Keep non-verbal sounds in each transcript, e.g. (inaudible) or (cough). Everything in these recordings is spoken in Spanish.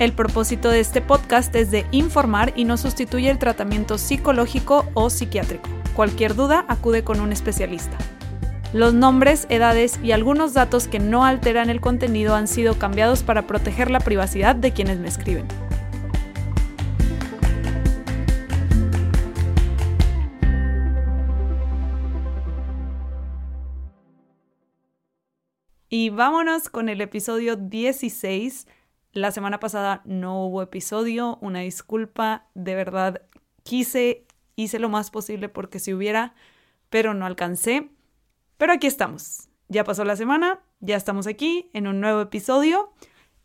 El propósito de este podcast es de informar y no sustituye el tratamiento psicológico o psiquiátrico. Cualquier duda acude con un especialista. Los nombres, edades y algunos datos que no alteran el contenido han sido cambiados para proteger la privacidad de quienes me escriben. Y vámonos con el episodio 16. La semana pasada no hubo episodio, una disculpa, de verdad quise, hice lo más posible porque si hubiera, pero no alcancé. Pero aquí estamos. Ya pasó la semana, ya estamos aquí en un nuevo episodio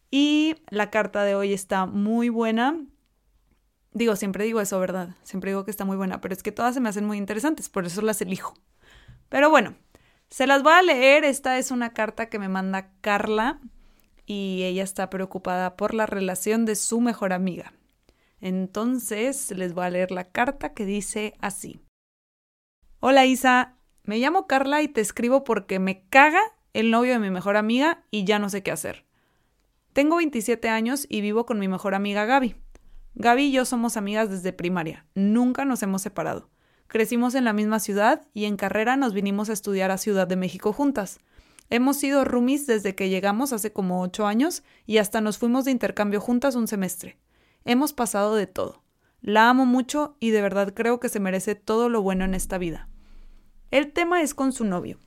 y la carta de hoy está muy buena. Digo, siempre digo eso, ¿verdad? Siempre digo que está muy buena, pero es que todas se me hacen muy interesantes, por eso las elijo. Pero bueno, se las voy a leer. Esta es una carta que me manda Carla y ella está preocupada por la relación de su mejor amiga. Entonces les voy a leer la carta que dice así. Hola Isa, me llamo Carla y te escribo porque me caga el novio de mi mejor amiga y ya no sé qué hacer. Tengo 27 años y vivo con mi mejor amiga Gaby. Gaby y yo somos amigas desde primaria, nunca nos hemos separado. Crecimos en la misma ciudad y en carrera nos vinimos a estudiar a Ciudad de México juntas. Hemos sido roomies desde que llegamos hace como 8 años y hasta nos fuimos de intercambio juntas un semestre. Hemos pasado de todo. La amo mucho y de verdad creo que se merece todo lo bueno en esta vida. El tema es con su novio.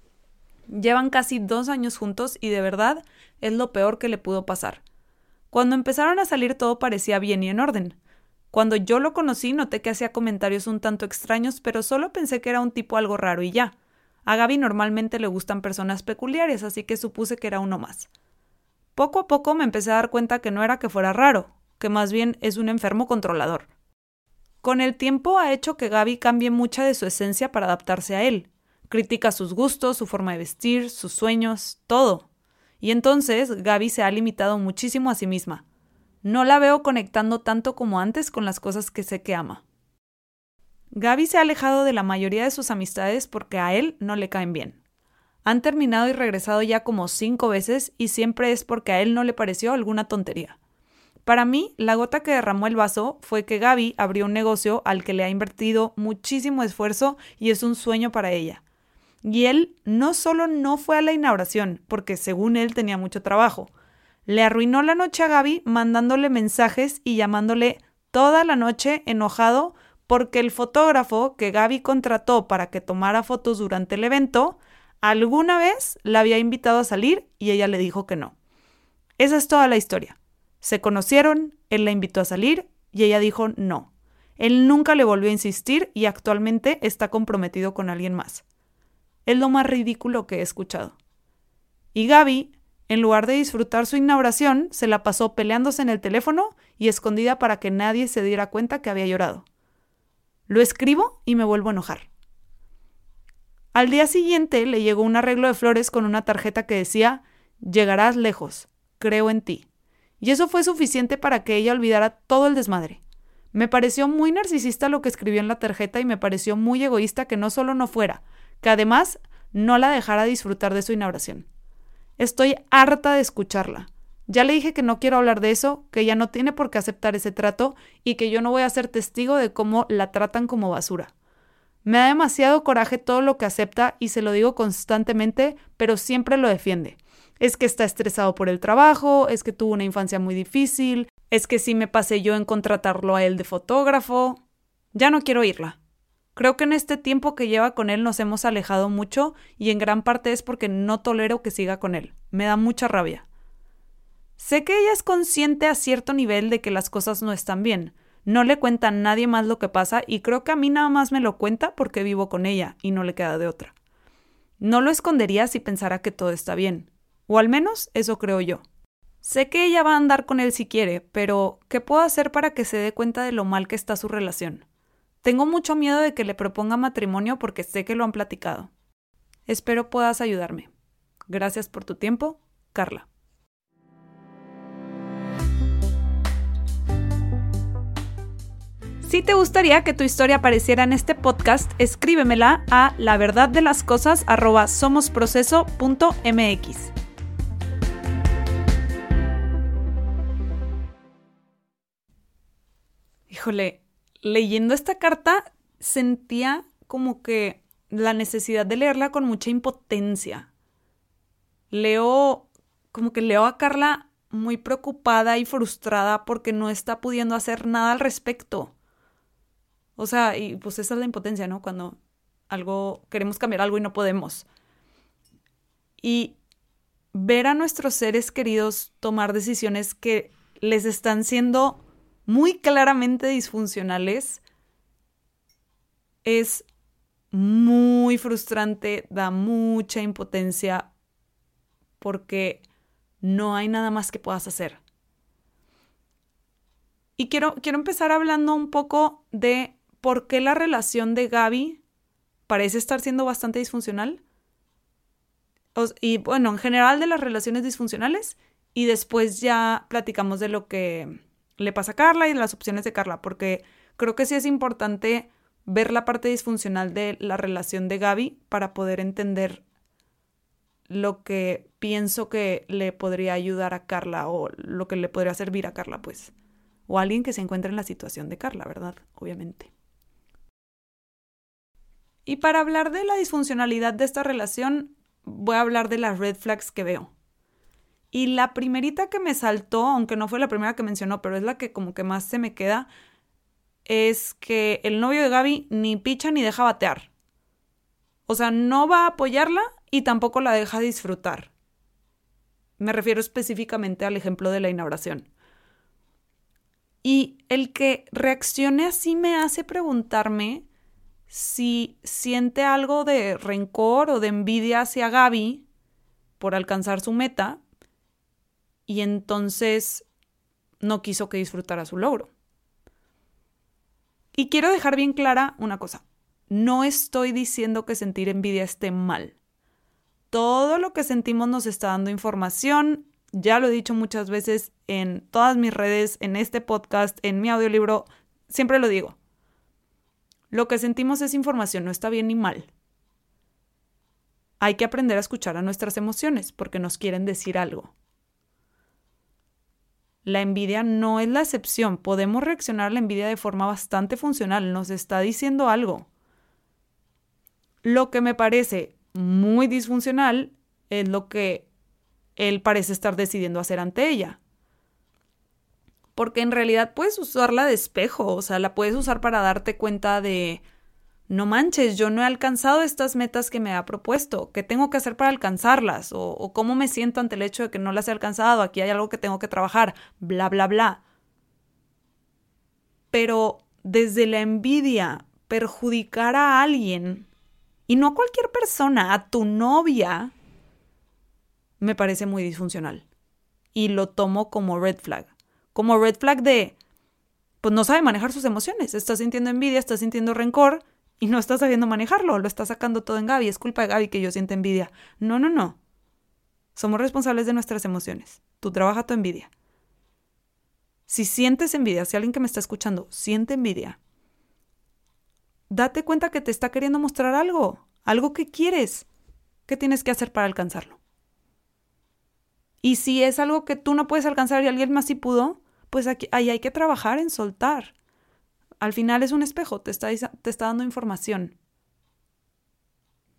Llevan casi dos años juntos y de verdad es lo peor que le pudo pasar. Cuando empezaron a salir todo parecía bien y en orden. Cuando yo lo conocí noté que hacía comentarios un tanto extraños, pero solo pensé que era un tipo algo raro y ya. A Gaby normalmente le gustan personas peculiares, así que supuse que era uno más. Poco a poco me empecé a dar cuenta que no era que fuera raro, que más bien es un enfermo controlador. Con el tiempo ha hecho que Gaby cambie mucha de su esencia para adaptarse a él. Critica sus gustos, su forma de vestir, sus sueños, todo. Y entonces Gaby se ha limitado muchísimo a sí misma. No la veo conectando tanto como antes con las cosas que sé que ama. Gaby se ha alejado de la mayoría de sus amistades porque a él no le caen bien. Han terminado y regresado ya como cinco veces y siempre es porque a él no le pareció alguna tontería. Para mí, la gota que derramó el vaso fue que Gaby abrió un negocio al que le ha invertido muchísimo esfuerzo y es un sueño para ella. Y él no solo no fue a la inauguración, porque según él tenía mucho trabajo, le arruinó la noche a Gaby mandándole mensajes y llamándole toda la noche enojado porque el fotógrafo que Gaby contrató para que tomara fotos durante el evento alguna vez la había invitado a salir y ella le dijo que no. Esa es toda la historia. Se conocieron, él la invitó a salir y ella dijo no. Él nunca le volvió a insistir y actualmente está comprometido con alguien más. Es lo más ridículo que he escuchado. Y Gaby, en lugar de disfrutar su inauguración, se la pasó peleándose en el teléfono y escondida para que nadie se diera cuenta que había llorado. Lo escribo y me vuelvo a enojar. Al día siguiente le llegó un arreglo de flores con una tarjeta que decía Llegarás lejos, creo en ti. Y eso fue suficiente para que ella olvidara todo el desmadre. Me pareció muy narcisista lo que escribió en la tarjeta y me pareció muy egoísta que no solo no fuera, que además no la dejara disfrutar de su inauguración. Estoy harta de escucharla. Ya le dije que no quiero hablar de eso, que ella no tiene por qué aceptar ese trato y que yo no voy a ser testigo de cómo la tratan como basura. Me da demasiado coraje todo lo que acepta y se lo digo constantemente, pero siempre lo defiende. Es que está estresado por el trabajo, es que tuvo una infancia muy difícil, es que sí me pasé yo en contratarlo a él de fotógrafo. Ya no quiero oírla. Creo que en este tiempo que lleva con él nos hemos alejado mucho y en gran parte es porque no tolero que siga con él. Me da mucha rabia. Sé que ella es consciente a cierto nivel de que las cosas no están bien. No le cuenta a nadie más lo que pasa y creo que a mí nada más me lo cuenta porque vivo con ella y no le queda de otra. No lo escondería si pensara que todo está bien. O al menos eso creo yo. Sé que ella va a andar con él si quiere, pero ¿qué puedo hacer para que se dé cuenta de lo mal que está su relación? Tengo mucho miedo de que le proponga matrimonio porque sé que lo han platicado. Espero puedas ayudarme. Gracias por tu tiempo, Carla. Si te gustaría que tu historia apareciera en este podcast, escríbemela a la verdad de las cosas. Híjole, leyendo esta carta sentía como que la necesidad de leerla con mucha impotencia. Leo, como que leo a Carla muy preocupada y frustrada porque no está pudiendo hacer nada al respecto. O sea, y pues esa es la impotencia, ¿no? Cuando algo, queremos cambiar algo y no podemos. Y ver a nuestros seres queridos tomar decisiones que les están siendo muy claramente disfuncionales es muy frustrante, da mucha impotencia porque no hay nada más que puedas hacer. Y quiero, quiero empezar hablando un poco de por qué la relación de Gaby parece estar siendo bastante disfuncional. y bueno, en general de las relaciones disfuncionales. Y después ya platicamos de lo que le pasa a Carla y de las opciones de Carla, porque creo que sí es importante ver la parte disfuncional de la relación de Gaby para poder entender lo que pienso que le podría ayudar a Carla o lo que le podría servir a Carla, pues. O alguien que se encuentre en la situación de Carla, ¿verdad? Obviamente. Y para hablar de la disfuncionalidad de esta relación, voy a hablar de las red flags que veo. Y la primerita que me saltó, aunque no fue la primera que mencionó, pero es la que como que más se me queda, es que el novio de Gaby ni picha ni deja batear. O sea, no va a apoyarla y tampoco la deja disfrutar. Me refiero específicamente al ejemplo de la inauguración. Y el que reaccione así me hace preguntarme si siente algo de rencor o de envidia hacia Gaby por alcanzar su meta y entonces no quiso que disfrutara su logro. Y quiero dejar bien clara una cosa. No estoy diciendo que sentir envidia esté mal. Todo lo que sentimos nos está dando información. Ya lo he dicho muchas veces en todas mis redes, en este podcast, en mi audiolibro. Siempre lo digo. Lo que sentimos es información, no está bien ni mal. Hay que aprender a escuchar a nuestras emociones porque nos quieren decir algo. La envidia no es la excepción. Podemos reaccionar a la envidia de forma bastante funcional. Nos está diciendo algo. Lo que me parece muy disfuncional es lo que él parece estar decidiendo hacer ante ella porque en realidad puedes usarla de espejo, o sea, la puedes usar para darte cuenta de, no manches, yo no he alcanzado estas metas que me ha propuesto, ¿qué tengo que hacer para alcanzarlas? O, cómo me siento ante el hecho de que no las he alcanzado, aquí hay algo que tengo que trabajar, bla, bla, bla. Pero desde la envidia, perjudicar a alguien, y no a cualquier persona, a tu novia, me parece muy disfuncional. Y lo tomo como red flag como red flag de, pues no sabe manejar sus emociones, está sintiendo envidia, está sintiendo rencor y no está sabiendo manejarlo, lo está sacando todo en Gaby, es culpa de Gaby que yo sienta envidia. No, no, no. Somos responsables de nuestras emociones. Tú trabaja tu envidia. Si sientes envidia, si alguien que me está escuchando siente envidia, date cuenta que te está queriendo mostrar algo, algo que quieres. ¿Qué tienes que hacer para alcanzarlo? Y si es algo que tú no puedes alcanzar y alguien más sí pudo, pues aquí, ahí hay que trabajar en soltar. Al final es un espejo, te está, te está dando información.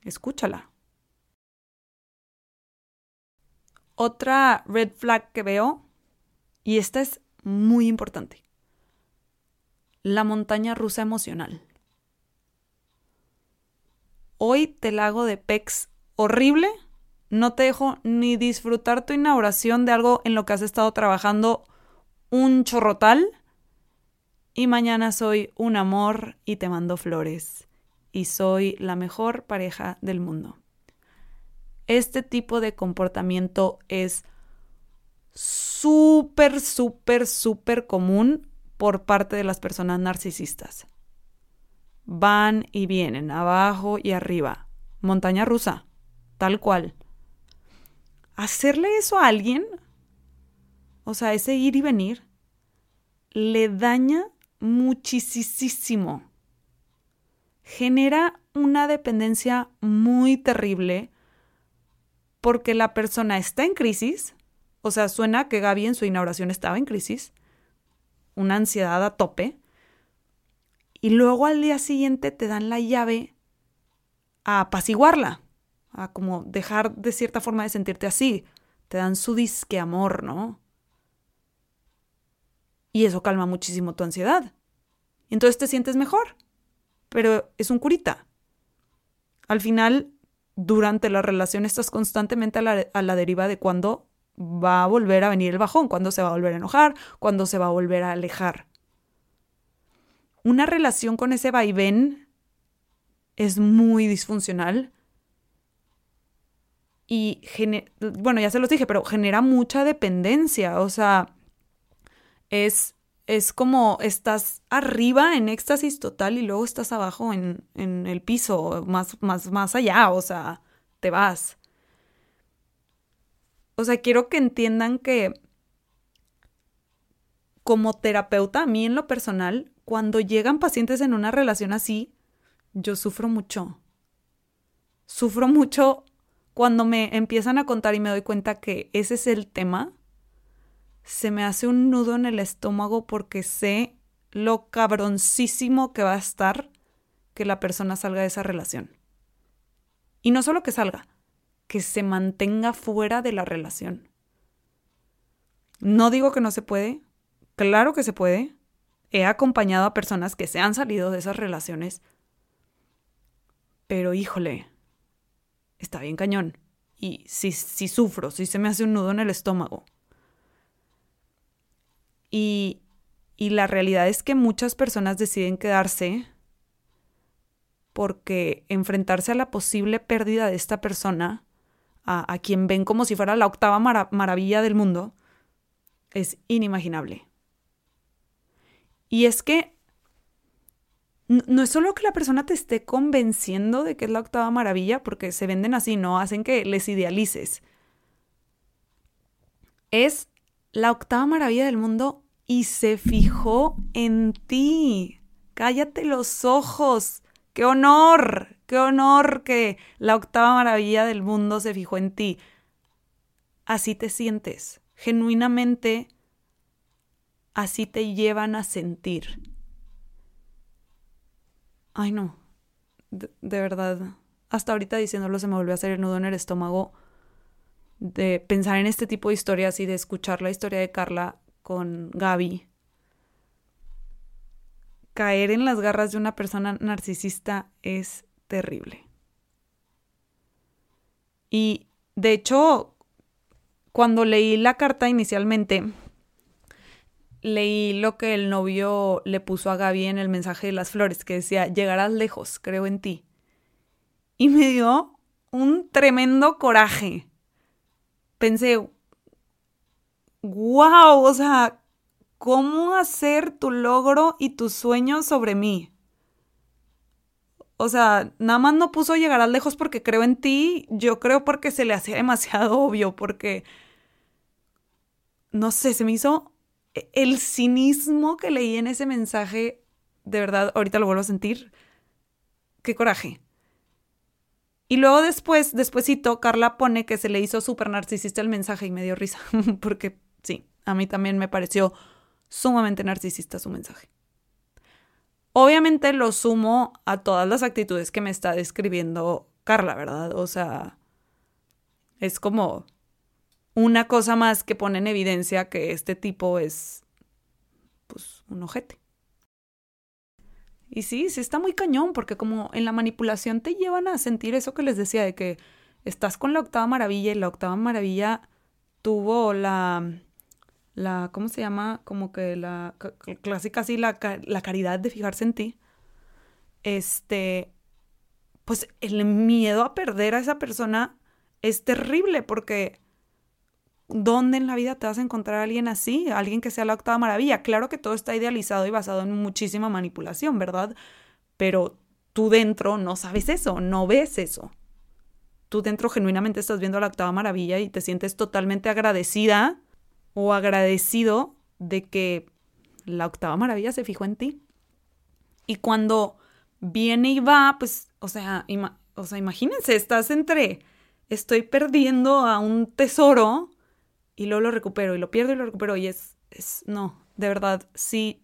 Escúchala. Otra red flag que veo, y esta es muy importante, la montaña rusa emocional. Hoy te la hago de pex horrible, no te dejo ni disfrutar tu inauguración de algo en lo que has estado trabajando un chorrotal y mañana soy un amor y te mando flores y soy la mejor pareja del mundo. Este tipo de comportamiento es súper, súper, súper común por parte de las personas narcisistas. Van y vienen, abajo y arriba. Montaña rusa, tal cual. Hacerle eso a alguien, o sea, ese ir y venir, le daña muchísimo. Genera una dependencia muy terrible porque la persona está en crisis, o sea, suena que Gaby en su inauguración estaba en crisis, una ansiedad a tope, y luego al día siguiente te dan la llave a apaciguarla, a como dejar de cierta forma de sentirte así, te dan su disque amor, ¿no? Y eso calma muchísimo tu ansiedad. Entonces te sientes mejor, pero es un curita. Al final durante la relación estás constantemente a la, deriva de cuándo va a volver a venir el bajón, cuándo se va a volver a enojar, cuándo se va a volver a alejar. Una relación con ese vaivén es muy disfuncional y, bueno, ya se los dije, pero genera mucha dependencia, o sea, es es como estás arriba en éxtasis total y luego estás abajo en, en el piso, más, más, más allá, o sea, te vas. O sea, quiero que entiendan que como terapeuta, a mí en lo personal, cuando llegan pacientes en una relación así, yo sufro mucho. Sufro mucho cuando me empiezan a contar y me doy cuenta que ese es el tema se me hace un nudo en el estómago porque sé lo cabroncísimo que va a estar que la persona salga de esa relación. Y no solo que salga, que se mantenga fuera de la relación. No digo que no se puede, claro que se puede. He acompañado a personas que se han salido de esas relaciones. Pero híjole, está bien cañón. Y si, si sufro, si se me hace un nudo en el estómago. Y, la realidad es que muchas personas deciden quedarse porque enfrentarse a la posible pérdida de esta persona, a, quien ven como si fuera la octava maravilla del mundo, es inimaginable. Y es que no es solo que la persona te esté convenciendo de que es la octava maravilla, porque se venden así, no hacen que les idealices. Es la octava maravilla del mundo y se fijó en ti. Cállate los ojos. ¡Qué honor! ¡Qué honor que la octava maravilla del mundo se fijó en ti! Así te sientes. Genuinamente, así te llevan a sentir. Ay, no. De, verdad. Hasta ahorita diciéndolo se me volvió a hacer el nudo en el estómago de pensar en este tipo de historias y de escuchar la historia de Carla con Gaby, caer en las garras de una persona narcisista es terrible. Y de hecho, cuando leí la carta inicialmente, leí lo que el novio le puso a Gaby en el mensaje de las flores, que decía, llegarás lejos, creo en ti. Y me dio un tremendo coraje. Pensé, wow, o sea, ¿cómo hacer tu logro y tus sueños sobre mí? O sea, nada más no puso llegar a lejos porque creo en ti, yo creo porque se le hacía (laughs) demasiado obvio, porque, no sé, se me hizo el cinismo que leí en ese mensaje, de verdad, ahorita lo vuelvo a sentir, qué coraje. Y luego después, despuésito, Carla pone que se le hizo súper narcisista el mensaje y me dio risa, (laughs) porque Sí, a mí también me pareció sumamente narcisista su mensaje. Obviamente lo sumo a todas las actitudes que me está describiendo Carla, ¿verdad? O sea, es como una cosa más que pone en evidencia que este tipo es, pues, un ojete. Y sí, sí está muy cañón, porque como en la manipulación te llevan a sentir eso que les decía, de que estás con la octava maravilla y la octava maravilla tuvo la la, ¿cómo se llama? Como que la clásica así, la, la caridad de fijarse en ti. Este, pues el miedo a perder a esa persona es terrible porque ¿dónde en la vida te vas a encontrar a alguien así? Alguien que sea la octava maravilla. Claro que todo está idealizado y basado en muchísima manipulación, ¿verdad? Pero tú dentro no sabes eso, no ves eso. Tú dentro genuinamente estás viendo la octava maravilla y te sientes totalmente agradecida o agradecido de que la octava maravilla se fijó en ti. Y cuando viene y va, pues, o sea, o sea, imagínense, estás entre, estoy perdiendo a un tesoro y luego lo recupero y lo pierdo y lo recupero y es, es, no, de verdad, sí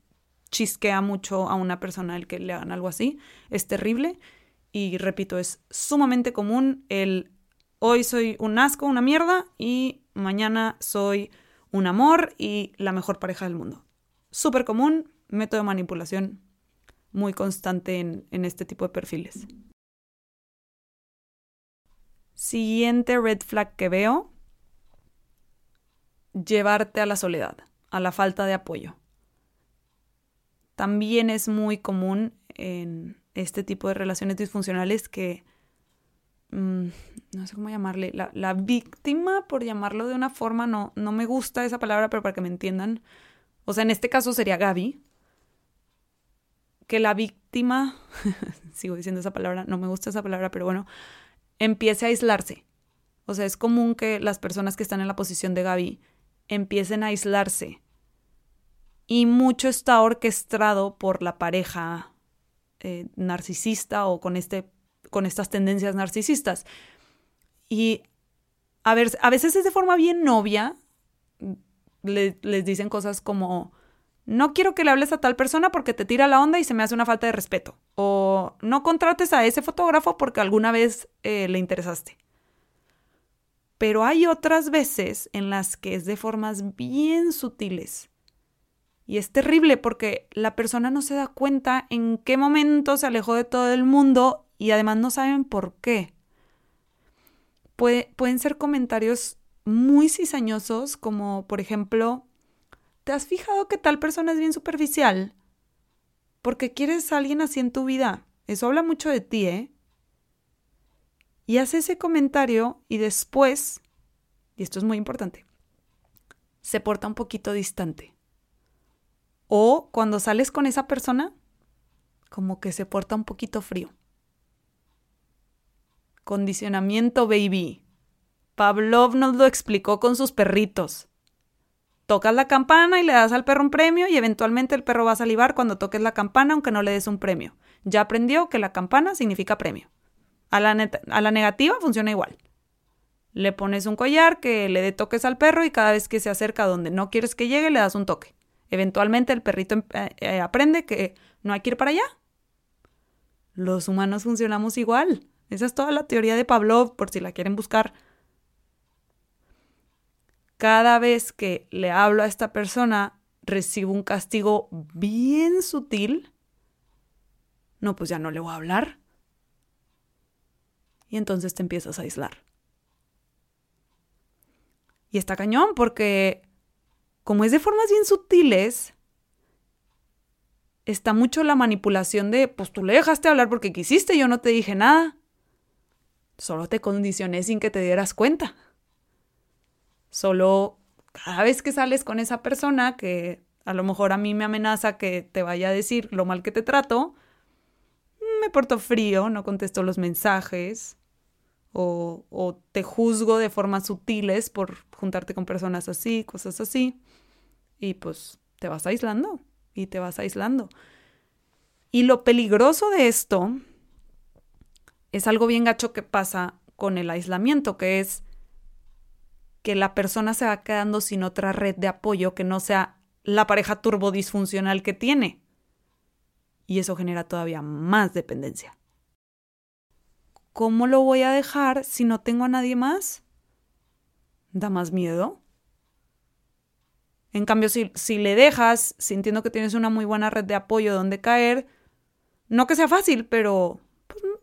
chisquea mucho a una persona el que le hagan algo así, es terrible y repito, es sumamente común el hoy soy un asco, una mierda y mañana soy un amor y la mejor pareja del mundo. Súper común, método de manipulación muy constante en, en este tipo de perfiles. Siguiente red flag que veo, llevarte a la soledad, a la falta de apoyo. También es muy común en este tipo de relaciones disfuncionales que, mm, no sé cómo llamarle, la, la, víctima, por llamarlo de una forma, no, no me gusta esa palabra, pero para que me entiendan, o sea, en este caso sería Gaby, que la víctima, (laughs) sigo diciendo esa palabra, no me gusta esa palabra, pero bueno, empiece a aislarse. O sea, es común que las personas que están en la posición de Gaby empiecen a aislarse. Y mucho está orquestado por la pareja eh, narcisista o con, este, con estas tendencias narcisistas. Y a, ver, a veces es de forma bien novia. les dicen cosas como, no quiero que le hables a tal persona porque te tira la onda y se me hace una falta de respeto. O no contrates a ese fotógrafo porque alguna vez eh, le interesaste. Pero hay otras veces en las que es de formas bien sutiles. Y es terrible porque la persona no se da cuenta en qué momento se alejó de todo el mundo y además no saben por qué. pueden ser comentarios muy cizañosos como por ejemplo, ¿Te has fijado que tal persona es bien superficial? Porque quieres a alguien así en tu vida. Eso habla mucho de ti, ¿eh? Y hace ese comentario y después, y esto es muy importante, se porta un poquito distante. O cuando sales con esa persona, como que se porta un poquito frío. Condicionamiento, baby. Pavlov nos lo explicó con sus perritos tocas la campana y le das al perro un premio y eventualmente el perro va a salivar cuando toques la campana aunque no le des un premio. Ya aprendió que la campana significa premio. A la, negativa funciona igual. Le pones un collar que le dé toques al perro y cada vez que se acerca donde no quieres que llegue le das un toque. Eventualmente el perrito em, eh, eh, aprende que no hay que ir para allá. Los humanos funcionamos igual. Esa es toda la teoría de Pavlov, por si la quieren buscar cada vez que le hablo a esta persona, recibo un castigo bien sutil, no, pues ya no le voy a hablar. Y entonces te empiezas a aislar. Y está cañón porque como es de formas bien sutiles, está mucho la manipulación de, pues tú le dejaste hablar porque quisiste, yo no te dije nada. Solo te condicioné sin que te dieras cuenta. Solo cada vez que sales con esa persona que a lo mejor a mí me amenaza que te vaya a decir lo mal que te trato, me porto frío, no contesto los mensajes o, o te juzgo de formas sutiles por juntarte con personas así, cosas así. Y pues te vas aislando y te vas aislando. Y lo peligroso de esto es algo bien gacho que pasa con el aislamiento, que es que la persona se va quedando sin otra red de apoyo que no sea la pareja turbodisfuncional que tiene. Y eso genera todavía más dependencia. ¿Cómo lo voy a dejar si no tengo a nadie más? ¿Da más miedo? En cambio, si, si le dejas sintiendo que tienes una muy buena red de apoyo donde caer, no que sea fácil, pero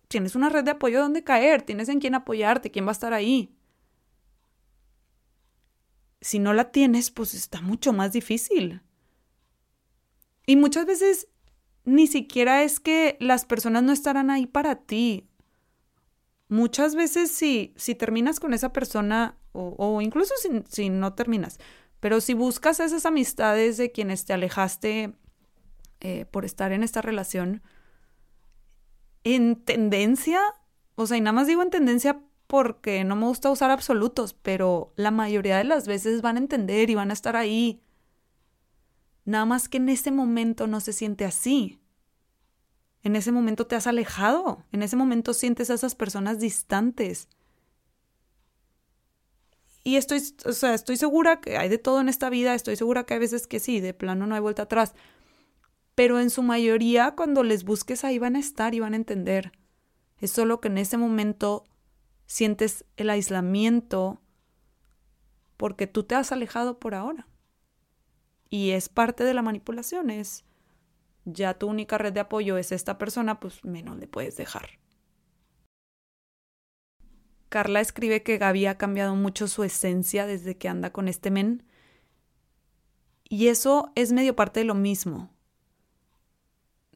tienes una red de apoyo donde caer, tienes en quién apoyarte, quién va a estar ahí si no la tienes, pues está mucho más difícil. Y muchas veces ni siquiera es que las personas no estarán ahí para ti. muchas veces si, si terminas con esa persona, o, incluso si, no terminas, pero si buscas esas amistades de quienes te alejaste eh, por estar en esta relación, en tendencia, o sea, y nada más digo en tendencia porque no me gusta usar absolutos, pero la mayoría de las veces van a entender y van a estar ahí. Nada más que en ese momento no se siente así. En ese momento te has alejado, en ese momento sientes a esas personas distantes. Y estoy, o sea, estoy segura que hay de todo en esta vida, estoy segura que hay veces que sí, de plano no hay vuelta atrás. Pero en su mayoría, cuando les busques ahí van a estar y van a entender. Es solo que en ese momento sientes el aislamiento porque tú te has alejado por ahora. Y es parte de la manipulación, es ya tu única red de apoyo es esta persona, pues menos le puedes dejar. Carla escribe que Gaby ha cambiado mucho su esencia desde que anda con este men. Y eso es medio parte de lo mismo.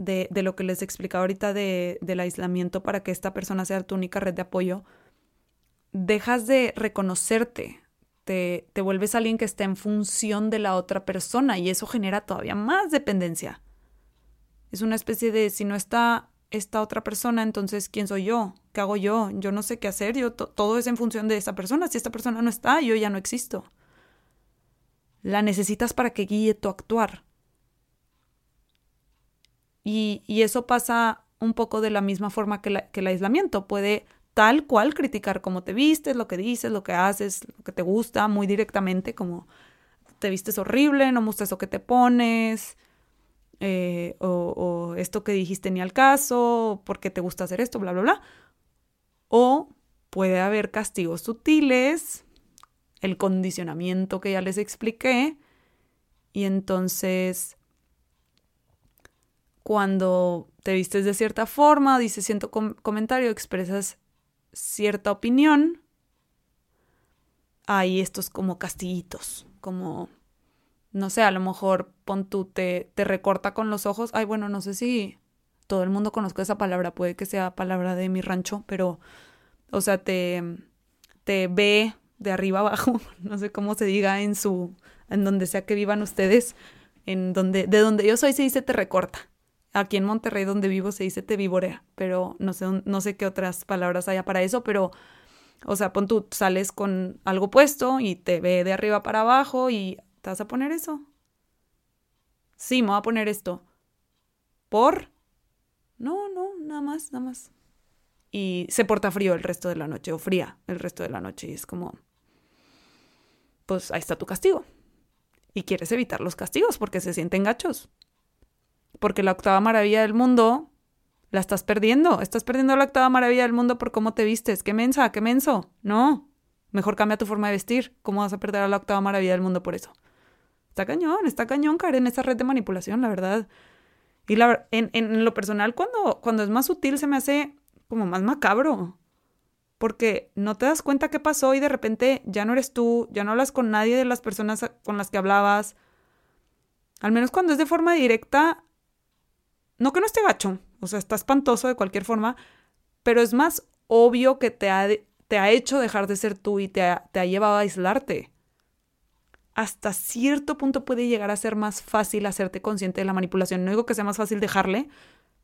De, de lo que les explicaba ahorita de, del aislamiento para que esta persona sea tu única red de apoyo. Dejas de reconocerte, te, te vuelves alguien que está en función de la otra persona y eso genera todavía más dependencia. Es una especie de si no está esta otra persona, entonces ¿quién soy yo? ¿Qué hago yo? Yo no sé qué hacer, yo todo es en función de esa persona. Si esta persona no está, yo ya no existo. La necesitas para que guíe tu actuar. Y, eso pasa un poco de la misma forma que, el aislamiento. Puede tal cual criticar cómo te vistes, lo que dices, lo que haces, lo que te gusta, muy directamente, como te vistes horrible, no me gusta eso que te pones, eh, o, esto que dijiste ni al caso, porque te gusta hacer esto, bla, bla, bla. O puede haber castigos sutiles, el condicionamiento que ya les expliqué, y entonces cuando te vistes de cierta forma, dices cierto comentario, expresas cierta opinión, hay estos como castiguitos, como no sé, a lo mejor pon tú, te, te recorta con los ojos. Ay, bueno, no sé si todo el mundo conozca esa palabra, puede que sea palabra de mi rancho, pero, o sea, te, te ve de arriba abajo, (laughs) no sé cómo se diga en su, en donde sea que vivan ustedes, en donde, de donde yo soy se dice te recorta. Aquí en Monterrey, donde vivo, se dice te vivorea, pero no sé, no sé qué otras palabras haya para eso, pero, o sea, pon tú, sales con algo puesto y te ve de arriba para abajo y ¿Te vas a poner eso? Sí, me voy a poner esto. ¿Por? No, no, nada más, nada más. Y se porta frío el resto de la noche, o fría el resto de la noche, y es como, pues ahí está tu castigo. Y quieres evitar los castigos porque se sienten gachos. Porque la octava maravilla del mundo la estás perdiendo. Estás perdiendo la octava maravilla del mundo por cómo te vistes. ¿Qué mensa? ¿Qué menso? No. Mejor cambia tu forma de vestir. ¿Cómo vas a perder a la octava maravilla del mundo por eso? Está cañón, está cañón caer en esa red de manipulación, la verdad. Y la, en, en lo personal, cuando, cuando es más sutil, se me hace como más macabro. Porque no te das cuenta qué pasó y de repente ya no eres tú, ya no hablas con nadie de las personas con las que hablabas. Al menos cuando es de forma directa, no que no esté gacho, o sea, está espantoso de cualquier forma, pero es más obvio que te ha, te ha hecho dejar de ser tú y te te ha llevado a aislarte hasta cierto punto puede llegar a ser más fácil hacerte consciente de la manipulación. No digo que sea más fácil dejarle,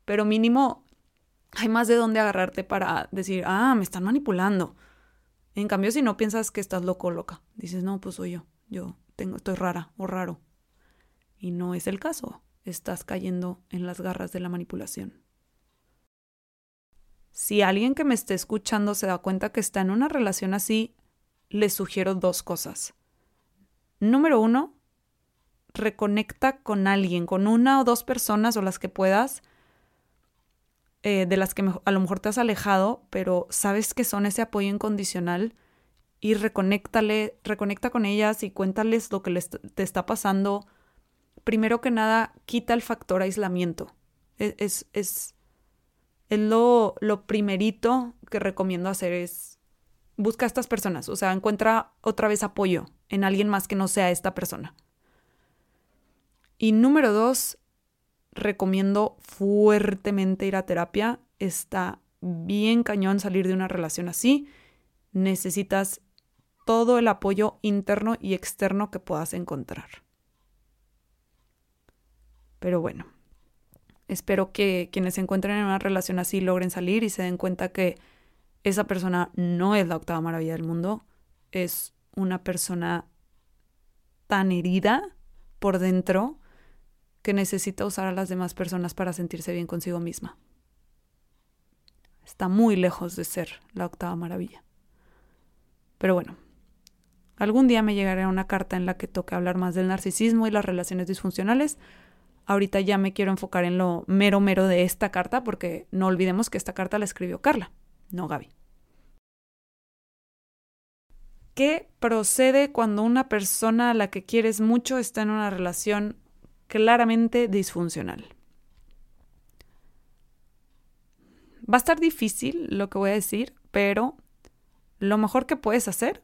pero mínimo hay más de dónde agarrarte para decir, ah, me están manipulando. En cambio, si no piensas que estás loco o loca, dices, no, pues soy yo, yo tengo, estoy rara o raro. Y no es el caso, estás cayendo en las garras de la manipulación. Si alguien que me esté escuchando se da cuenta que está en una relación así, le sugiero dos cosas. Número uno, reconecta con alguien, con una o dos personas o las que puedas, eh, de las que a lo mejor te has alejado, pero sabes que son ese apoyo incondicional y reconéctale, reconecta con ellas y cuéntales lo que les, te está pasando. Primero que nada, quita el factor aislamiento. E, es, es, lo, lo primerito que recomiendo hacer es busca a estas personas, o sea, encuentra otra vez apoyo en alguien más que no sea esta persona. Y número dos, recomiendo fuertemente ir a terapia. Está bien cañón salir de una relación así. Necesitas todo el apoyo interno y externo que puedas encontrar. Pero bueno, espero que quienes se encuentren en una relación así logren salir y se den cuenta que esa persona no es la octava maravilla del mundo, es una persona tan herida por dentro que necesita usar a las demás personas para sentirse bien consigo misma. Está muy lejos de ser la octava maravilla. Pero bueno, algún día me llegará una carta en la que toque hablar más del narcisismo y las relaciones disfuncionales. Ahorita ya me quiero enfocar en lo mero mero de esta carta porque no olvidemos que esta carta la escribió Carla, no Gaby. ¿Qué procede cuando una persona a la que quieres mucho está en una relación claramente disfuncional? Va a estar difícil lo que voy a decir, pero lo mejor que puedes hacer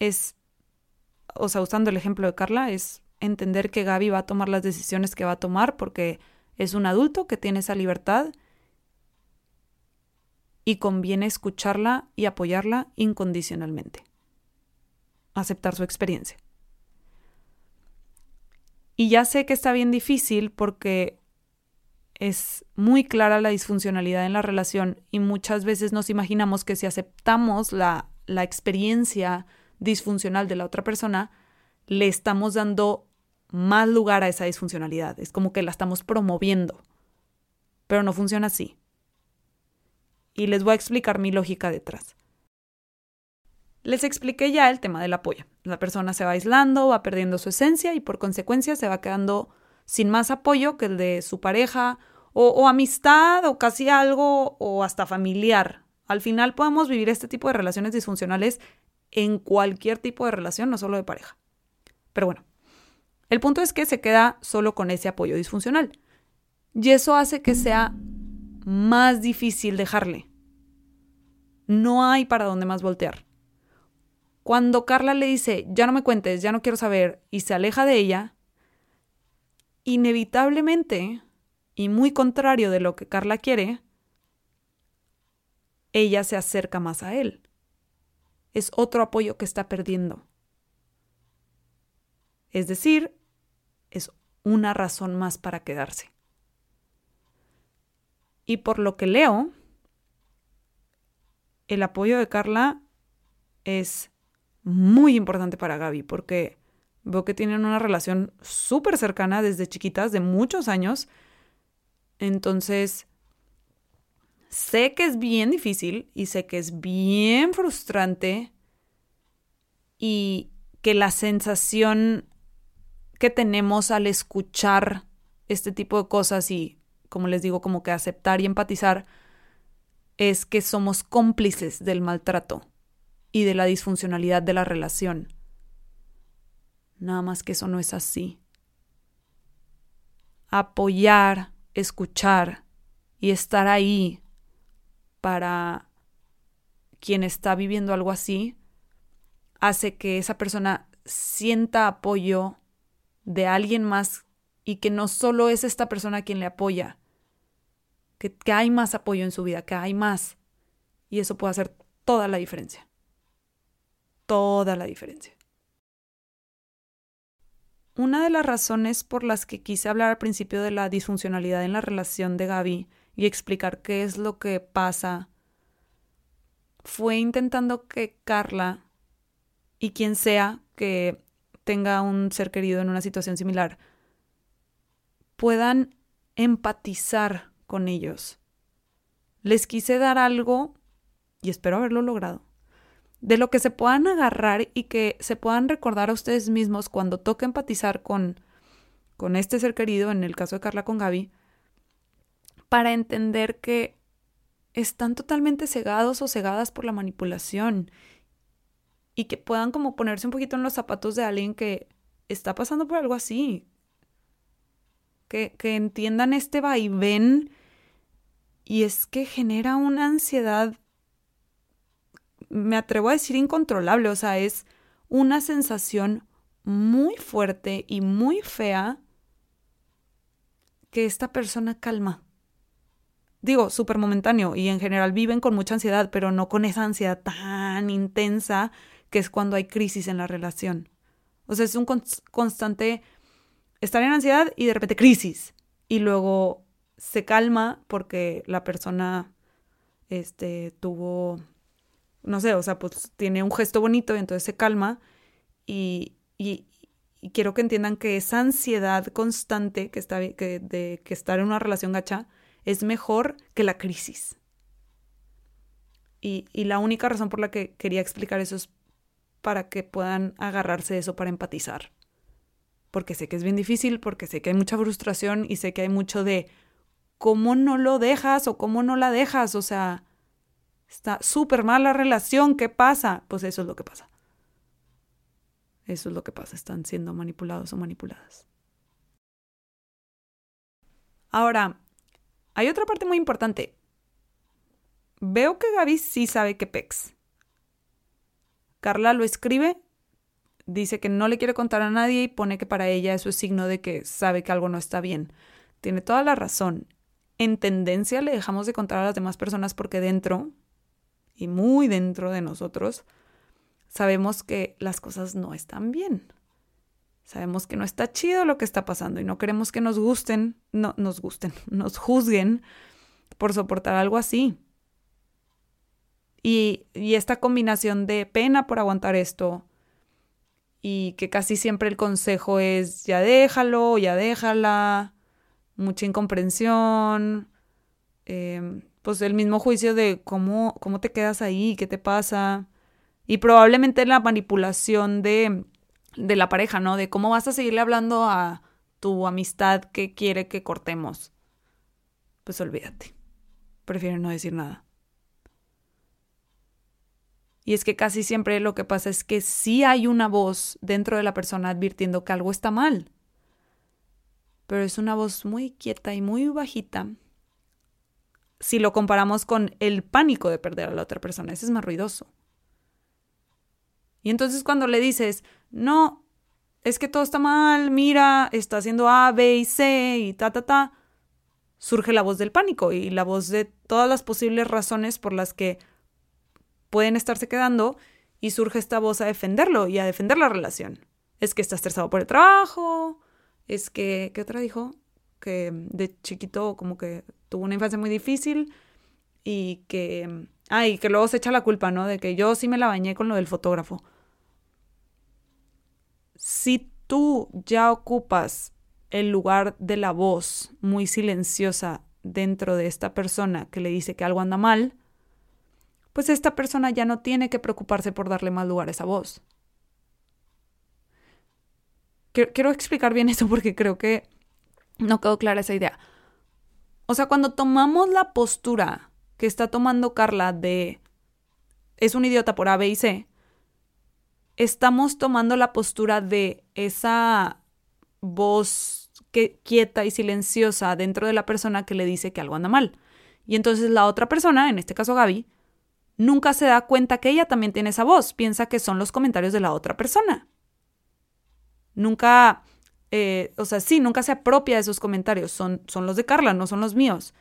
es, o sea, usando el ejemplo de Carla, es entender que Gaby va a tomar las decisiones que va a tomar porque es un adulto que tiene esa libertad y conviene escucharla y apoyarla incondicionalmente. Aceptar su experiencia. Y ya sé que está bien difícil porque es muy clara la disfuncionalidad en la relación y muchas veces nos imaginamos que si aceptamos la, la experiencia disfuncional de la otra persona, le estamos dando más lugar a esa disfuncionalidad. Es como que la estamos promoviendo. Pero no funciona así y les voy a explicar mi lógica detrás. Les expliqué ya el tema del apoyo. La persona se va aislando, va perdiendo su esencia y por consecuencia se va quedando sin más apoyo que el de su pareja o, amistad o casi algo o hasta familiar. Al final podemos vivir este tipo de relaciones disfuncionales en cualquier tipo de relación, no solo de pareja. Pero bueno, el punto es que se queda solo con ese apoyo disfuncional. Y eso hace que sea más difícil dejarle. No hay para dónde más voltear. Cuando Carla le dice, ya no me cuentes, ya no quiero saber, y se aleja de ella, inevitablemente, y muy contrario de lo que Carla quiere, ella se acerca más a él. Es otro apoyo que está perdiendo. Es decir, una razón más para quedarse. Y por lo que leo, el apoyo de Carla es muy importante para Gaby porque veo que tienen una relación súper cercana desde chiquitas, de muchos años. Entonces, sé que es bien difícil y sé que es bien frustrante y que la sensación que tenemos al escuchar este tipo de cosas y como les digo, como que aceptar y empatizar, es que somos cómplices del maltrato y de la disfuncionalidad de la relación. Nada más que eso no es así. Apoyar, escuchar y estar ahí para quien está viviendo algo así hace que esa persona sienta apoyo de alguien más y que no solo es esta persona quien le apoya, que, hay más apoyo en su vida, que hay más. Y eso puede hacer toda la diferencia. Toda la diferencia. Una de las razones por las que quise hablar al principio de la disfuncionalidad en la relación de Gaby y explicar qué es lo que pasa fue intentando que Carla y quien sea que tenga un ser querido en una situación similar puedan empatizar con ellos. Les quise dar algo, y espero haberlo logrado, de lo que se puedan agarrar y que se puedan recordar a ustedes mismos cuando toque empatizar con, con este ser querido, en el caso de Carla con Gaby, para entender que están totalmente cegados o cegadas por la manipulación y que puedan como ponerse un poquito en los zapatos de alguien que está pasando por algo así. Que, que entiendan este vaivén y es que genera una ansiedad, me atrevo a decir incontrolable, o sea, es una sensación muy fuerte y muy fea que esta persona calma. digo, súper momentáneo y en general viven con mucha ansiedad, pero no con esa ansiedad tan intensa que es cuando hay crisis en la relación. O sea, es un constante estar en ansiedad y de repente crisis. Y luego se calma porque la persona este, tuvo, no sé, o sea, pues tiene un gesto bonito y entonces se calma. Y, y, quiero que entiendan que esa ansiedad constante que está, que, de que estar en una relación gacha es mejor que la crisis. Y, y la única razón por la que quería explicar eso es para que puedan agarrarse eso para empatizar. Porque sé que es bien difícil, porque sé que hay mucha frustración y sé que hay mucho de cómo no lo dejas o cómo no la dejas. O sea, está súper mal la relación, ¿qué pasa? Pues eso es lo que pasa. Eso es lo que pasa, están siendo manipulados o manipuladas. Ahora, hay otra parte muy importante. Veo que Gaby sí sabe que pex. Carla lo escribe, dice que no le quiere contar a nadie y pone que para ella eso es signo de que sabe que algo no está bien. Tiene toda la razón. En tendencia le dejamos de contar a las demás personas porque dentro, y muy dentro de nosotros, sabemos que las cosas no están bien. Sabemos que no está chido lo que está pasando y no queremos que nos gusten, no nos gusten, (laughs) nos juzguen por soportar algo así. Y, esta combinación de pena por aguantar esto y que casi siempre el consejo es ya déjalo, ya déjala, mucha incomprensión, em, pues el mismo juicio de cómo, cómo te quedas ahí, qué te pasa, y probablemente la manipulación de, de la pareja, ¿no? De cómo vas a seguirle hablando a tu amistad que quiere que cortemos. Pues olvídate, prefiero no decir nada. Y es que casi siempre lo que pasa es que sí hay una voz dentro de la persona advirtiendo que algo está mal. Pero es una voz muy quieta y muy bajita. Si lo comparamos con el pánico de perder a la otra persona, ese es más ruidoso. Y entonces cuando le dices, no, es que todo está mal, mira, está haciendo A, B y C y ta, ta, ta, surge la voz del pánico y la voz de todas las posibles razones por las que pueden estarse quedando y surge esta voz a defenderlo y a defender la relación. Es que está estresado por el trabajo, es que, ¿qué otra dijo? Que de chiquito como que tuvo una infancia muy difícil y que, ah, y que luego se echa la culpa, ¿no? De que yo sí me la bañé con lo del fotógrafo. Si tú ya ocupas el lugar de la voz muy silenciosa dentro de esta persona que le dice que algo anda mal, pues esta persona ya no tiene que preocuparse por darle más lugar a esa voz. Quiero explicar bien (laughs) eso porque creo que no quedó clara esa idea. O sea, cuando tomamos la postura que está tomando Carla de es un idiota por A, B y C, estamos tomando la postura de esa voz que, quieta y silenciosa dentro de la persona que le dice que algo anda mal. Y entonces la otra persona, en este caso Gaby, nunca se da cuenta que ella también tiene esa voz, piensa que son los comentarios de la otra persona. Nunca, eh, o sea, sí, nunca se apropia de esos comentarios, son, son los de Carla, no son los míos.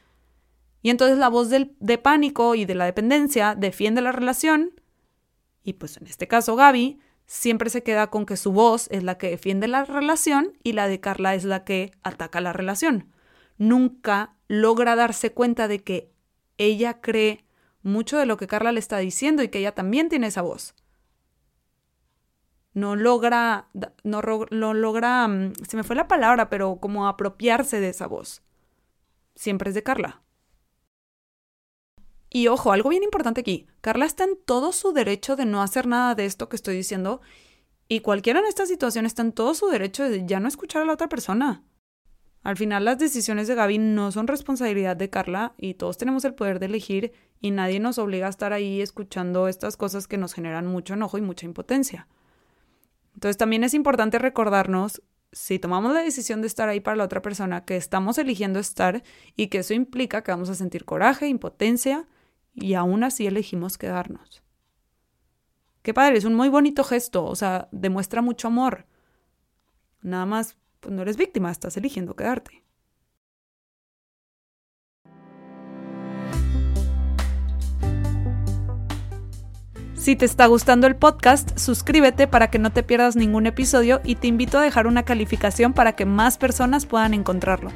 Y entonces la voz de pánico y de la dependencia defiende la relación y pues en este caso Gaby siempre se queda con que su voz es la que defiende la relación y la de Carla es la que ataca la relación. Nunca logra darse cuenta de que ella cree mucho de lo que Carla le está diciendo y que ella también tiene esa voz. No logra, no, logra, mm, se me fue la palabra, pero como apropiarse de esa voz. Siempre es de Carla. Y ojo, algo bien importante aquí. Carla está en todo su derecho de no hacer nada de esto que estoy diciendo. Y cualquiera en esta situación está en todo su derecho de ya no escuchar a la otra persona. Al final las decisiones de Gaby no son responsabilidad de Carla y todos tenemos el poder de elegir y nadie nos obliga a estar ahí escuchando estas cosas que nos generan mucho enojo y mucha impotencia. Entonces también es importante recordarnos, si tomamos la decisión de estar ahí para la otra persona, que estamos eligiendo estar y que eso implica que vamos a sentir coraje, impotencia y aún así elegimos quedarnos. Qué padre, es un muy bonito gesto, o sea, demuestra mucho amor. Nada más pues no eres víctima, estás eligiendo quedarte. Si te está gustando el podcast, suscríbete para que no te pierdas ningún episodio y te invito a dejar una calificación para que más personas puedan encontrarlo.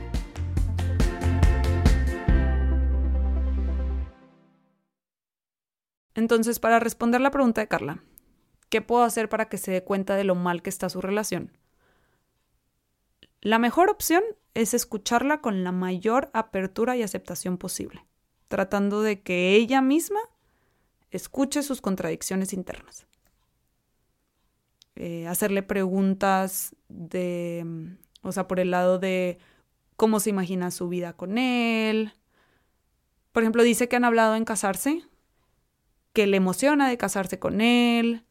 Entonces, para responder la pregunta de Carla, ¿qué puedo hacer para que se dé cuenta de lo mal que está su relación? La mejor opción es escucharla con la mayor apertura y aceptación posible, tratando de que ella misma escuche sus contradicciones internas. Eh, hacerle preguntas de, o sea, por el lado de cómo se imagina su vida con él. Por ejemplo, dice que han hablado en casarse, que le emociona de casarse con él,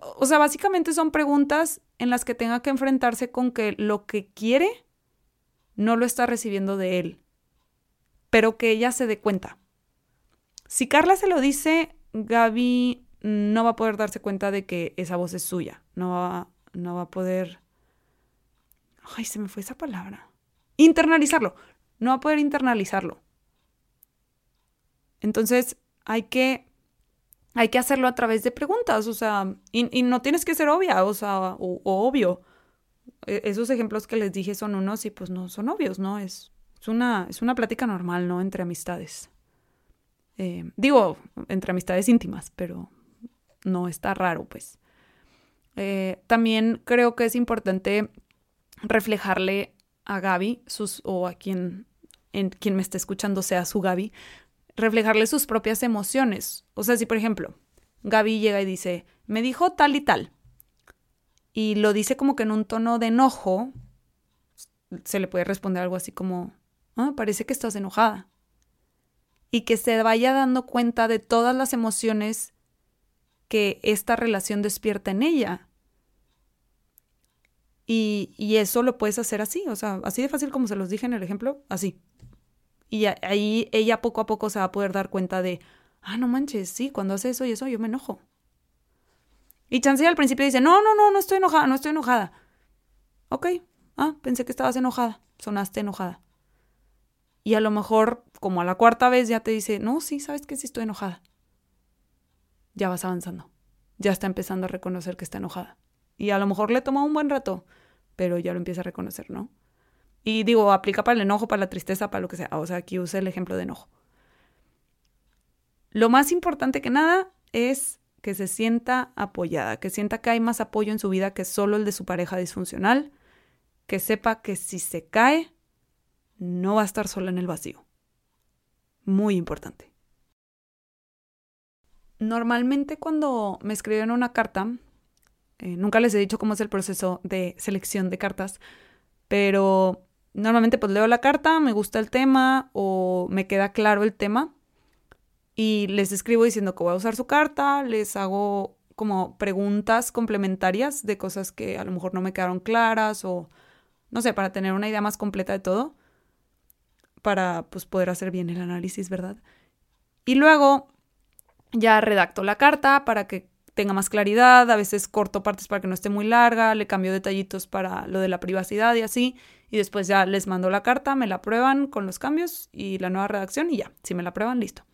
o sea, básicamente son preguntas en las que tenga que enfrentarse con que lo que quiere no lo está recibiendo de él, pero que ella se dé cuenta. Si Carla se lo dice, Gaby no va a poder darse cuenta de que esa voz es suya, no va, no va a poder... Ay, se me fue esa palabra. Internalizarlo, no va a poder internalizarlo. Entonces hay que hay que hacerlo a través de preguntas, o sea, y, no tienes que ser obvia, o sea, o, obvio. E, esos ejemplos que les dije son unos y pues no son obvios, ¿no? Es, una, es una plática normal, ¿no? Entre amistades. Eh, digo, entre amistades íntimas, pero no está raro, pues. Eh, también creo que es importante reflejarle a Gaby, sus, o a quien, en, quien me esté escuchando sea su Gaby, reflejarle sus propias emociones. O sea, si por ejemplo, Gaby llega y dice, me dijo tal y tal, y lo dice como que en un tono de enojo, se le puede responder algo así como, ah, parece que estás enojada. Y que se vaya dando cuenta de todas las emociones que esta relación despierta en ella. Y, y, eso lo puedes hacer así, o sea, así de fácil como se los dije en el ejemplo, así. Y ahí ella poco a poco se va a poder dar cuenta de, ah, no manches, sí, cuando hace eso y eso yo me enojo. Y Chancey al principio dice, no, no, no, no estoy enojada, no estoy enojada. Ok, ah, pensé que estabas enojada, sonaste enojada. Y a lo mejor, como a la cuarta vez, ya te dice, no, sí, sabes que sí estoy enojada. Ya vas avanzando. Ya está empezando a reconocer que está enojada. Y a lo mejor le toma un buen rato, pero ya lo empieza a reconocer, ¿no? Y digo, aplica para el enojo, para la tristeza, para lo que sea. O sea, aquí use el ejemplo de enojo. Lo más importante que nada es que se sienta apoyada, que sienta que hay más apoyo en su vida que solo el de su pareja disfuncional, que sepa que si se cae, no va a estar sola en el vacío. Muy importante. Normalmente cuando me escriben una carta, eh, nunca les he dicho cómo es el proceso de selección de cartas, pero Normalmente pues leo la carta, me gusta el tema o me queda claro el tema y les escribo diciendo que voy a usar su carta, les hago como preguntas complementarias de cosas que a lo mejor no me quedaron claras o no sé, para tener una idea más completa de todo, para pues poder hacer bien el análisis, ¿verdad? Y luego ya redacto la carta para que tenga más claridad, a veces corto partes para que no esté muy larga, le cambio detallitos para lo de la privacidad y así, y después ya les mando la carta, me la prueban con los cambios y la nueva redacción y ya, si me la prueban, listo.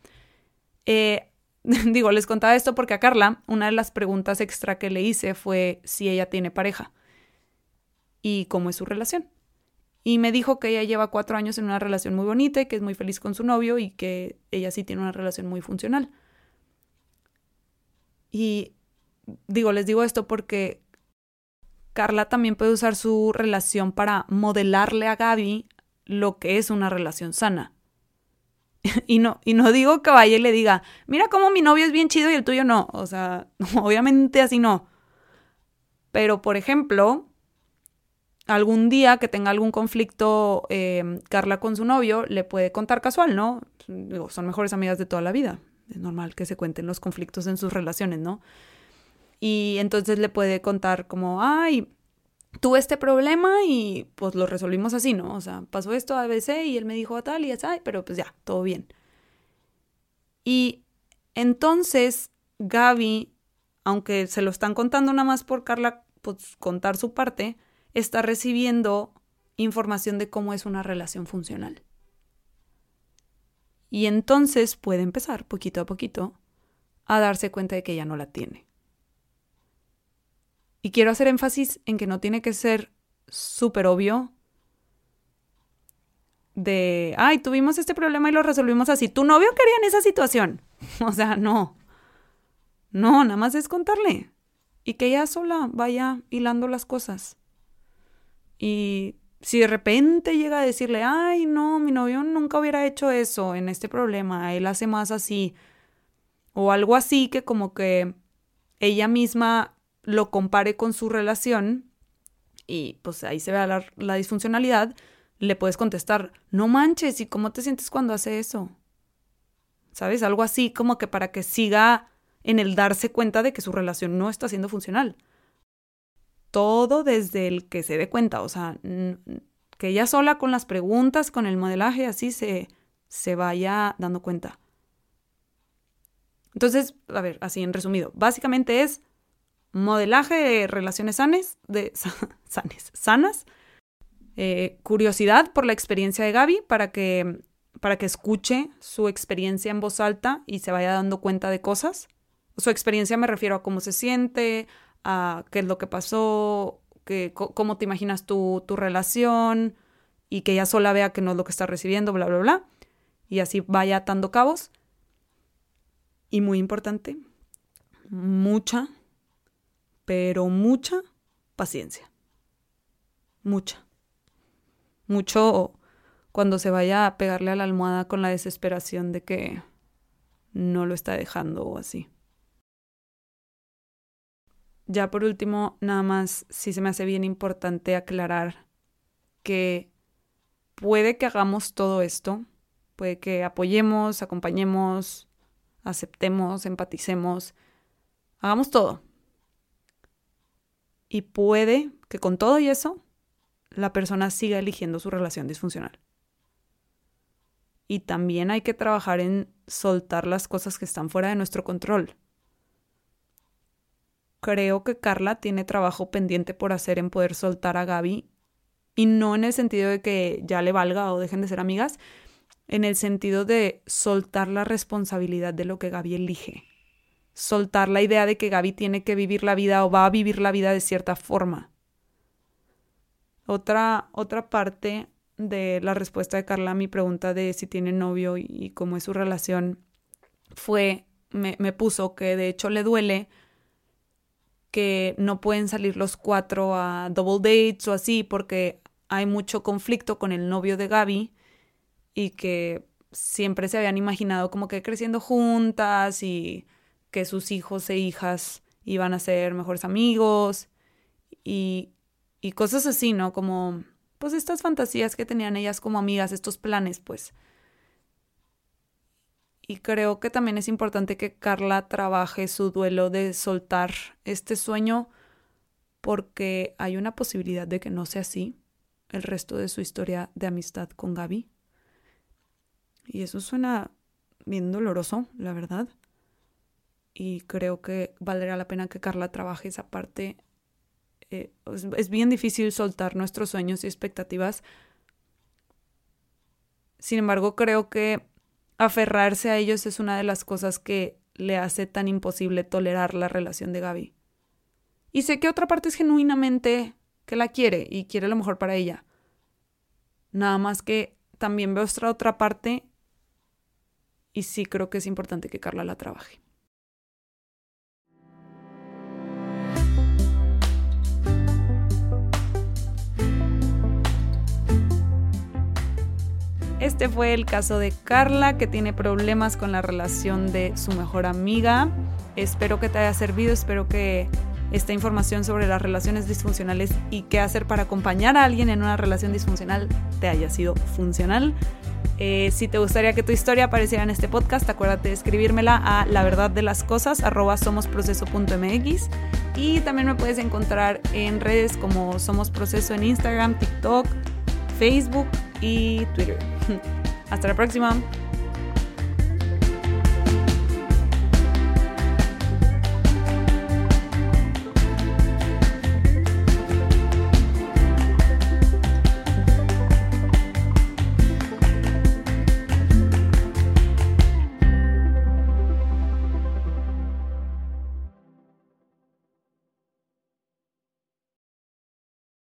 Eh, (laughs) digo, les contaba esto porque a Carla una de las preguntas extra que le hice fue si ella tiene pareja y cómo es su relación. Y me dijo que ella lleva cuatro años en una relación muy bonita y que es muy feliz con su novio y que ella sí tiene una relación muy funcional. Y digo, les digo esto porque Carla también puede usar su relación para modelarle a Gaby lo que es una relación sana. (laughs) y no, y no digo que vaya y le diga, mira cómo mi novio es bien chido y el tuyo no. O sea, (laughs) obviamente así no. Pero, por ejemplo, algún día que tenga algún conflicto eh, Carla con su novio, le puede contar casual, ¿no? son mejores amigas de toda la vida es normal que se cuenten los conflictos en sus relaciones, ¿no? Y entonces le puede contar como, ay, tuve este problema y pues lo resolvimos así, ¿no? O sea, pasó esto a ABC y él me dijo a tal y así, pero pues ya, todo bien. Y entonces Gaby, aunque se lo están contando nada más por Carla, pues contar su parte, está recibiendo información de cómo es una relación funcional. Y entonces puede empezar poquito a poquito a darse cuenta de que ella no la tiene. Y quiero hacer énfasis en que no tiene que ser súper obvio de, ay, tuvimos este problema y lo resolvimos así. Tu novio quería en esa situación. (laughs) o sea, no. No, nada más es contarle. Y que ella sola vaya hilando las cosas. Y si de repente llega a decirle, ay, no, mi novio nunca hubiera hecho eso en este problema, él hace más así, o algo así que como que ella misma lo compare con su relación y pues ahí se ve la, la disfuncionalidad, le puedes contestar, no manches, ¿y cómo te sientes cuando hace eso? ¿Sabes? Algo así como que para que siga en el darse cuenta de que su relación no está siendo funcional todo desde el que se dé cuenta, o sea, que ella sola con las preguntas, con el modelaje, así se, se vaya dando cuenta. Entonces, a ver, así en resumido, básicamente es modelaje de relaciones sanes, de, (laughs) sanes, sanas, eh, curiosidad por la experiencia de Gaby para que, para que escuche su experiencia en voz alta y se vaya dando cuenta de cosas. Su experiencia me refiero a cómo se siente, a qué es lo que pasó, que, cómo te imaginas tu, tu relación y que ella sola vea que no es lo que está recibiendo, bla, bla, bla. Y así vaya atando cabos. Y muy importante, mucha, pero mucha paciencia. Mucha. Mucho cuando se vaya a pegarle a la almohada con la desesperación de que no lo está dejando o así. Ya por último, nada más, sí se me hace bien importante aclarar que puede que hagamos todo esto, puede que apoyemos, acompañemos, aceptemos, empaticemos, hagamos todo. Y puede que con todo y eso, la persona siga eligiendo su relación disfuncional. Y también hay que trabajar en soltar las cosas que están fuera de nuestro control creo que Carla tiene trabajo pendiente por hacer en poder soltar a Gaby. Y no en el sentido de que ya le valga o dejen de ser amigas, en el sentido de soltar la responsabilidad de lo que Gaby elige. Soltar la idea de que Gaby tiene que vivir la vida o va a vivir la vida de cierta forma. Otra, otra parte de la respuesta de Carla a mi pregunta de si tiene novio y, cómo es su relación fue, me, me puso que de hecho le duele que no pueden salir los cuatro a double dates o así porque hay mucho conflicto con el novio de Gaby y que siempre se habían imaginado como que creciendo juntas y que sus hijos e hijas iban a ser mejores amigos y, y cosas así, ¿no? Como pues estas fantasías que tenían ellas como amigas, estos planes, pues. Y creo que también es importante que Carla trabaje su duelo de soltar este sueño porque hay una posibilidad de que no sea así el resto de su historia de amistad con Gaby. Y eso suena bien doloroso, la verdad. Y creo que valdrá la pena que Carla trabaje esa parte. Eh, es bien difícil soltar nuestros sueños y expectativas. Sin embargo, creo que aferrarse a ellos es una de las cosas que le hace tan imposible tolerar la relación de Gaby. Y sé que otra parte es genuinamente que la quiere y quiere lo mejor para ella. Nada más que también veo otra otra parte y sí creo que es importante que Carla la trabaje. Este fue el caso de Carla, que tiene problemas con la relación de su mejor amiga. Espero que te haya servido, espero que esta información sobre las relaciones disfuncionales y qué hacer para acompañar a alguien en una relación disfuncional te haya sido funcional. Eh, si te gustaría que tu historia apareciera en este podcast, acuérdate de escribírmela a la verdad de las cosas somosproceso.mx y también me puedes encontrar en redes como Somos Proceso en Instagram, TikTok, Facebook y Twitter. (laughs) Hasta la próxima.